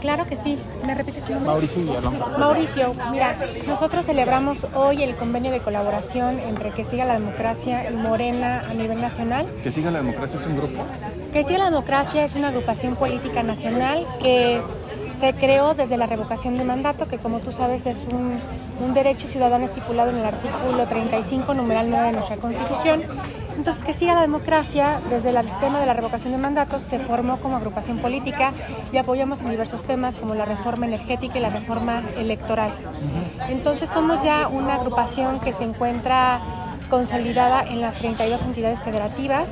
Claro que sí. ¿Me repites tu nombre? Mauricio Villalón. Mauricio, mira, nosotros celebramos hoy el convenio de colaboración entre Que Siga la Democracia y Morena a nivel nacional. Que Siga la Democracia es un grupo. Que Siga la Democracia es una agrupación política nacional que se creó desde la revocación de mandato, que como tú sabes es un, derecho ciudadano estipulado en el artículo 35, numeral 9 de nuestra Constitución. Entonces, que siga la democracia, desde el tema de la revocación de mandatos, se formó como agrupación política y apoyamos en diversos temas como la reforma energética y la reforma electoral. Entonces, somos ya una agrupación que se encuentra consolidada en las 32 entidades federativas.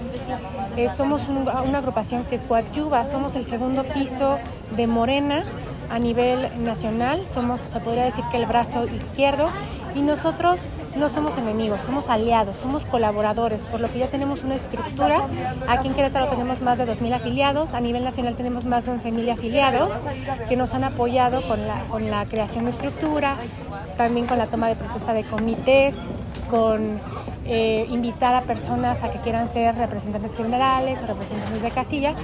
Eh, somos un, una agrupación que coadyuva, somos el segundo piso de Morena a nivel nacional, somos, se podría decir que el brazo izquierdo, y nosotros no somos enemigos, somos aliados, somos colaboradores, por lo que ya tenemos una estructura. Aquí en Querétaro tenemos más de 2.000 afiliados, a nivel nacional tenemos más de 11.000 afiliados que nos han apoyado con la, con la creación de estructura, también con la toma de protesta de comités, con eh, invitar a personas a que quieran ser representantes generales o representantes de casilla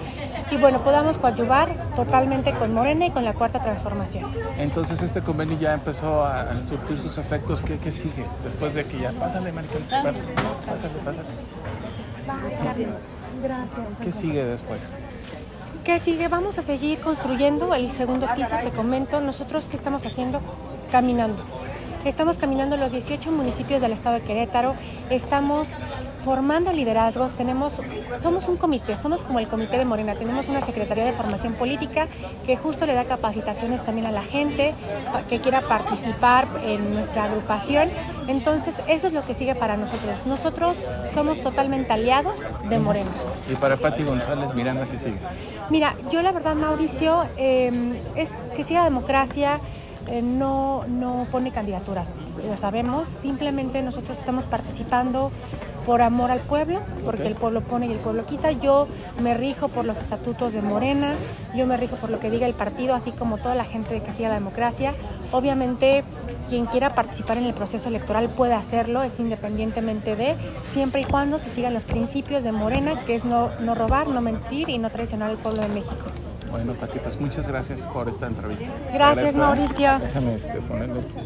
y bueno, podamos coadyuvar totalmente con Morena y con la Cuarta Transformación. Entonces este convenio ya empezó a surtir sus efectos. ¿Qué, qué sigue después de que ya... Pásale, Maricón. Pásale, pásale. Gracias. ¿Qué sigue después? ¿Qué sigue? Vamos a seguir construyendo el segundo piso que comento. Nosotros, ¿qué estamos haciendo? Caminando. Estamos caminando los 18 municipios del estado de Querétaro, estamos formando liderazgos, tenemos, somos un comité, somos como el comité de Morena, tenemos una Secretaría de Formación Política que justo le da capacitaciones también a la gente que quiera participar en nuestra agrupación. Entonces, eso es lo que sigue para nosotros. Nosotros somos totalmente aliados de Morena. ¿Y para Pati González Miranda qué sigue? Mira, yo la verdad, Mauricio, eh, es que siga democracia, eh, no, no pone candidaturas, lo sabemos, simplemente nosotros estamos participando por amor al pueblo, porque el pueblo pone y el pueblo quita. Yo me rijo por los estatutos de Morena, yo me rijo por lo que diga el partido, así como toda la gente de que siga la democracia. Obviamente, quien quiera participar en el proceso electoral puede hacerlo, es independientemente de, siempre y cuando se sigan los principios de Morena, que es no, no robar, no mentir y no traicionar al pueblo de México. Bueno, Pati, pues muchas gracias por esta entrevista. Gracias. Mauricio. Déjame este, ponerle aquí.